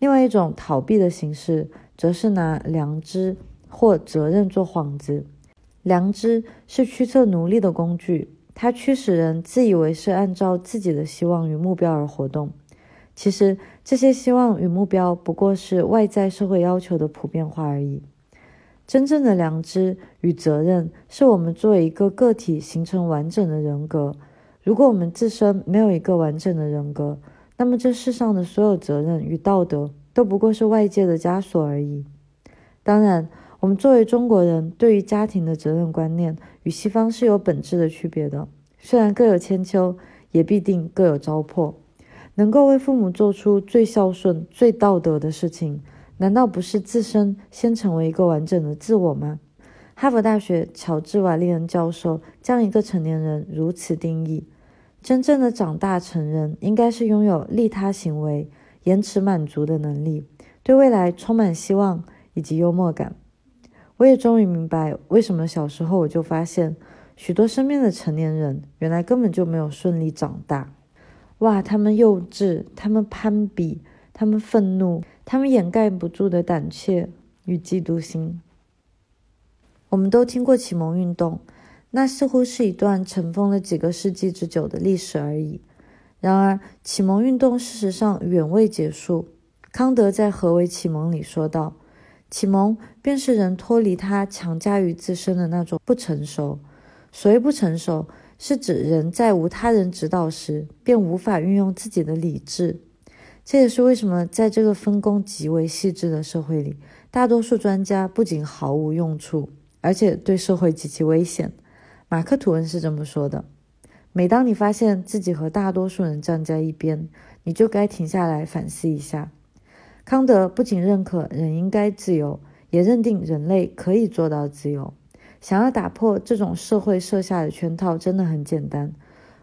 S1: 另外一种逃避的形式，则是拿良知或责任做幌子。良知是驱策奴隶的工具，它驱使人自以为是按照自己的希望与目标而活动。其实，这些希望与目标不过是外在社会要求的普遍化而已。真正的良知与责任，是我们作为一个个体形成完整的人格。如果我们自身没有一个完整的人格，那么这世上的所有责任与道德都不过是外界的枷锁而已。当然，我们作为中国人，对于家庭的责任观念与西方是有本质的区别的。虽然各有千秋，也必定各有糟粕。能够为父母做出最孝顺、最道德的事情，难道不是自身先成为一个完整的自我吗？哈佛大学乔治·瓦利恩教授将一个成年人如此定义。真正的长大成人，应该是拥有利他行为、延迟满足的能力，对未来充满希望以及幽默感。我也终于明白，为什么小时候我就发现，许多身边的成年人原来根本就没有顺利长大。哇，他们幼稚，他们攀比，他们愤怒，他们掩盖不住的胆怯与嫉妒心。我们都听过启蒙运动。那似乎是一段尘封了几个世纪之久的历史而已。然而，启蒙运动事实上远未结束。康德在《何为启蒙》里说道：“启蒙便是人脱离他强加于自身的那种不成熟。所谓不成熟，是指人在无他人指导时，便无法运用自己的理智。这也是为什么在这个分工极为细致的社会里，大多数专家不仅毫无用处，而且对社会极其危险。”马克·吐温是这么说的：“每当你发现自己和大多数人站在一边，你就该停下来反思一下。”康德不仅认可人应该自由，也认定人类可以做到自由。想要打破这种社会设下的圈套，真的很简单。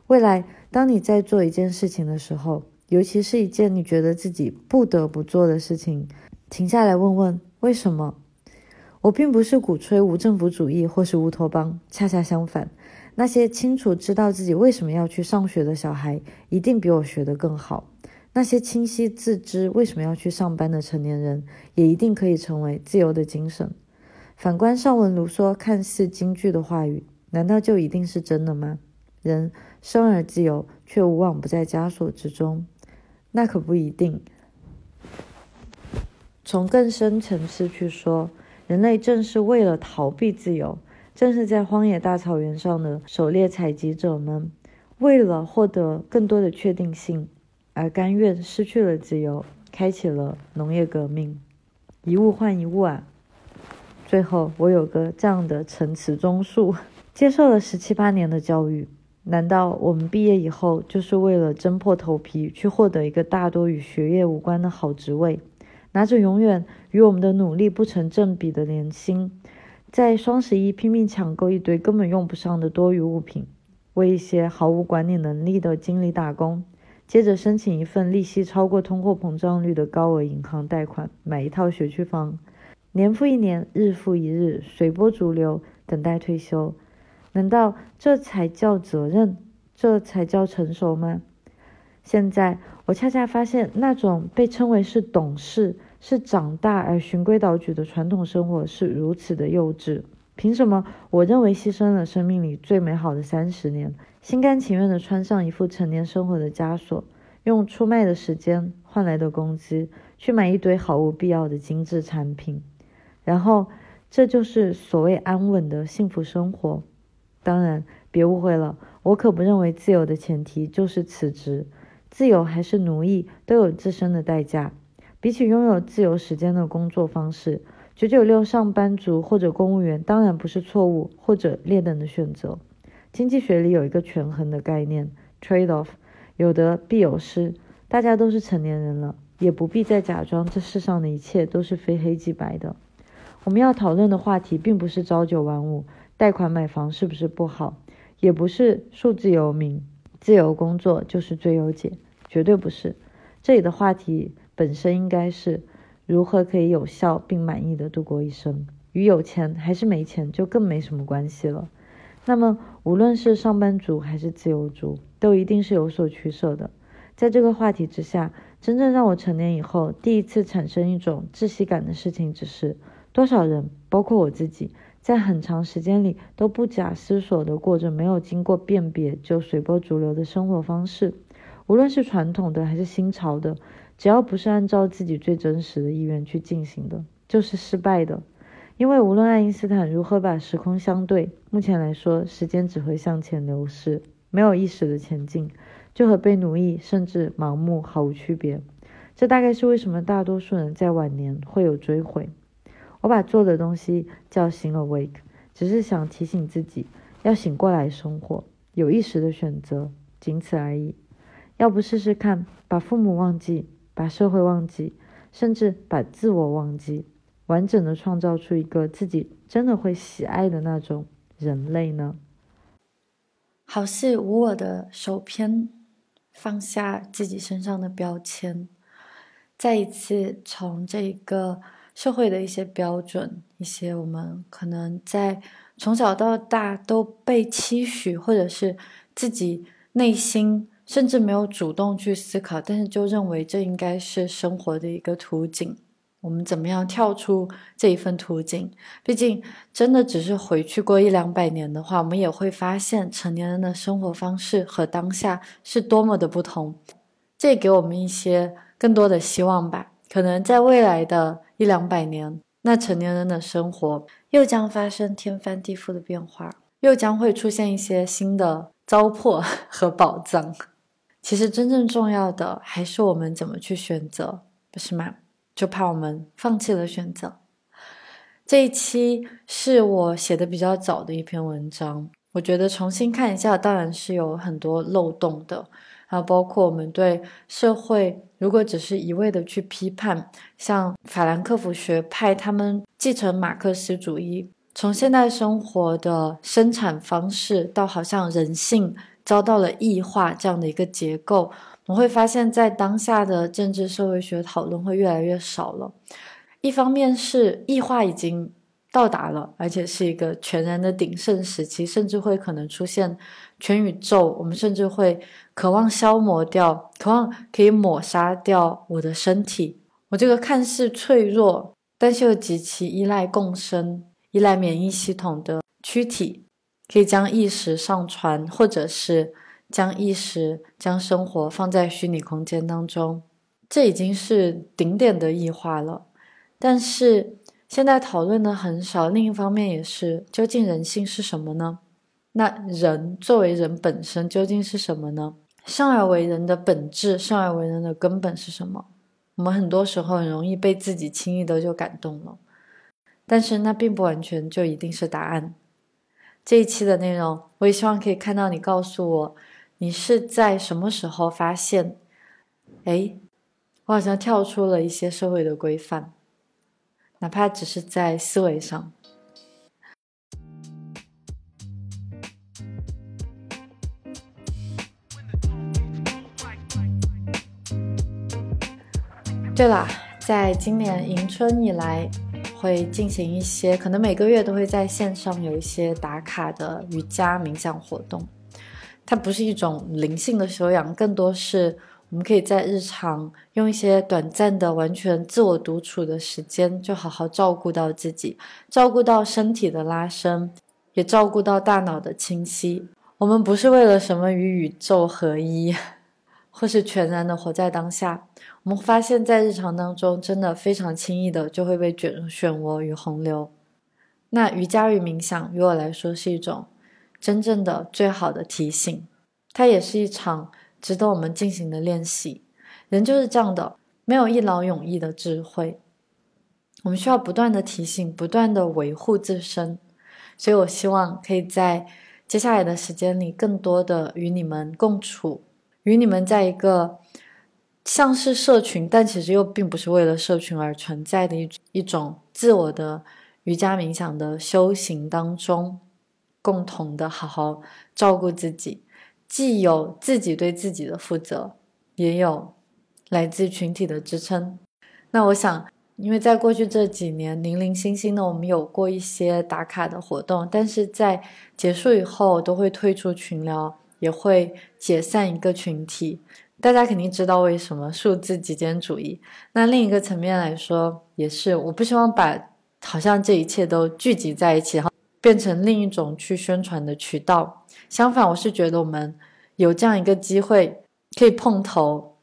S1: 未来，当你在做一件事情的时候，尤其是一件你觉得自己不得不做的事情，停下来问问为什么。我并不是鼓吹无政府主义或是乌托邦，恰恰相反，那些清楚知道自己为什么要去上学的小孩，一定比我学得更好。那些清晰自知为什么要去上班的成年人，也一定可以成为自由的精神。反观上文卢梭看似京剧的话语，难道就一定是真的吗？人生而自由，却无往不在枷锁之中，那可不一定。从更深层次去说。人类正是为了逃避自由，正是在荒野大草原上的狩猎采集者们，为了获得更多的确定性，而甘愿失去了自由，开启了农业革命。一物换一物啊！最后，我有个这样的陈词综述：接受了十七八年的教育，难道我们毕业以后就是为了挣破头皮去获得一个大多与学业无关的好职位？拿着永远与我们的努力不成正比的年薪，在双十一拼命抢购一堆根本用不上的多余物品，为一些毫无管理能力的经理打工，接着申请一份利息超过通货膨胀率的高额银行贷款，买一套学区房，年复一年，日复一日，随波逐流，等待退休。难道这才叫责任？这才叫成熟吗？现在我恰恰发现，那种被称为是懂事、是长大而循规蹈矩的传统生活是如此的幼稚。凭什么我认为牺牲了生命里最美好的三十年，心甘情愿地穿上一副成年生活的枷锁，用出卖的时间换来的工资去买一堆毫无必要的精致产品，然后这就是所谓安稳的幸福生活？当然，别误会了，我可不认为自由的前提就是辞职。自由还是奴役，都有自身的代价。比起拥有自由时间的工作方式，九九六上班族或者公务员当然不是错误或者劣等的选择。经济学里有一个权衡的概念，trade off，有得必有失。大家都是成年人了，也不必再假装这世上的一切都是非黑即白的。我们要讨论的话题，并不是朝九晚五、贷款买房是不是不好，也不是数字游民。自由工作就是最优解，绝对不是。这里的话题本身应该是如何可以有效并满意的度过一生，与有钱还是没钱就更没什么关系了。那么，无论是上班族还是自由族，都一定是有所取舍的。在这个话题之下，真正让我成年以后第一次产生一种窒息感的事情，只是多少人，包括我自己。在很长时间里都不假思索地过着没有经过辨别就随波逐流的生活方式，无论是传统的还是新潮的，只要不是按照自己最真实的意愿去进行的，就是失败的。因为无论爱因斯坦如何把时空相对，目前来说，时间只会向前流逝，没有意识的前进，就和被奴役甚至盲目毫无区别。这大概是为什么大多数人在晚年会有追悔。我把做的东西叫醒 awake，只是想提醒自己要醒过来生活，有意识的选择，仅此而已。要不试试看，把父母忘记，把社会忘记，甚至把自我忘记，完整的创造出一个自己真的会喜爱的那种人类呢？好似无我的首篇，放下自己身上的标签，再一次从这个。社会的一些标准，一些我们可能在从小到大都被期许，或者是自己内心甚至没有主动去思考，但是就认为这应该是生活的一个图景。我们怎么样跳出这一份图景？毕竟真的只是回去过一两百年的话，我们也会发现成年人的生活方式和当下是多么的不同。这也给我们一些更多的希望吧。可能在未来的一两百年，那成年人的生活又将发生天翻地覆的变化，又将会出现一些新的糟粕 和宝藏。其实真正重要的还是我们怎么去选择，不是吗？就怕我们放弃了选择。这一期是我写的比较早的一篇文章，我觉得重新看一下，当然是有很多漏洞的。还有包括我们对社会，如果只是一味的去批判，像法兰克福学派他们继承马克思主义，从现代生活的生产方式到好像人性遭到了异化这样的一个结构，我们会发现，在当下的政治社会学讨论会越来越少了。一方面是异化已经到达了，而且是一个全然的鼎盛时期，甚至会可能出现全宇宙。我们甚至会渴望消磨掉，渴望可以抹杀掉我的身体，我这个看似脆弱，但是又极其依赖共生。依赖免疫系统的躯体，可以将意识上传，或者是将意识、将生活放在虚拟空间当中，这已经是顶点的异化了。但是现在讨论的很少。另一方面，也是究竟人性是什么呢？那人作为人本身究竟是什么呢？生而为人的本质，生而为人的根本是什么？我们很多时候很容易被自己轻易的就感动了。但是那并不完全就一定是答案。这一期的内容，我也希望可以看到你告诉我，你是在什么时候发现，哎，我好像跳出了一些社会的规范，哪怕只是在思维上。对了，在今年迎春以来。会进行一些，可能每个月都会在线上有一些打卡的瑜伽冥想活动。它不是一种灵性的修养，更多是我们可以在日常用一些短暂的、完全自我独处的时间，就好好照顾到自己，照顾到身体的拉伸，也照顾到大脑的清晰。我们不是为了什么与宇宙合一。或是全然的活在当下，我们发现，在日常当中，真的非常轻易的就会被卷入漩涡与洪流。那瑜伽与冥想，于我来说是一种真正的最好的提醒，它也是一场值得我们进行的练习。人就是这样的，没有一劳永逸的智慧，我们需要不断的提醒，不断的维护自身。所以我希望可以在接下来的时间里，更多的与你们共处。与你们在一个像是社群，但其实又并不是为了社群而存在的一一种自我的瑜伽冥想的修行当中，共同的好好照顾自己，既有自己对自己的负责，也有来自群体的支撑。那我想，因为在过去这几年零零星星的我们有过一些打卡的活动，但是在结束以后都会退出群聊。也会解散一个群体，大家肯定知道为什么数字极简主义。那另一个层面来说，也是我不希望把好像这一切都聚集在一起，然后变成另一种去宣传的渠道。相反，我是觉得我们有这样一个机会可以碰头，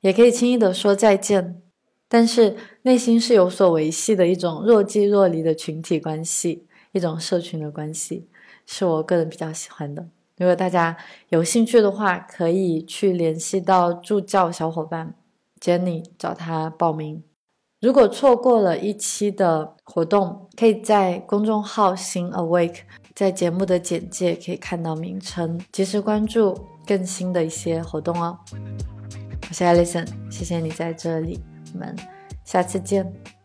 S1: 也可以轻易的说再见，但是内心是有所维系的一种若即若离的群体关系，一种社群的关系，是我个人比较喜欢的。如果大家有兴趣的话，可以去联系到助教小伙伴 Jenny，找他报名。如果错过了一期的活动，可以在公众号“新 Awake” 在节目的简介可以看到名称，及时关注更新的一些活动哦。我是 Alison，谢谢你在这里，我们下次见。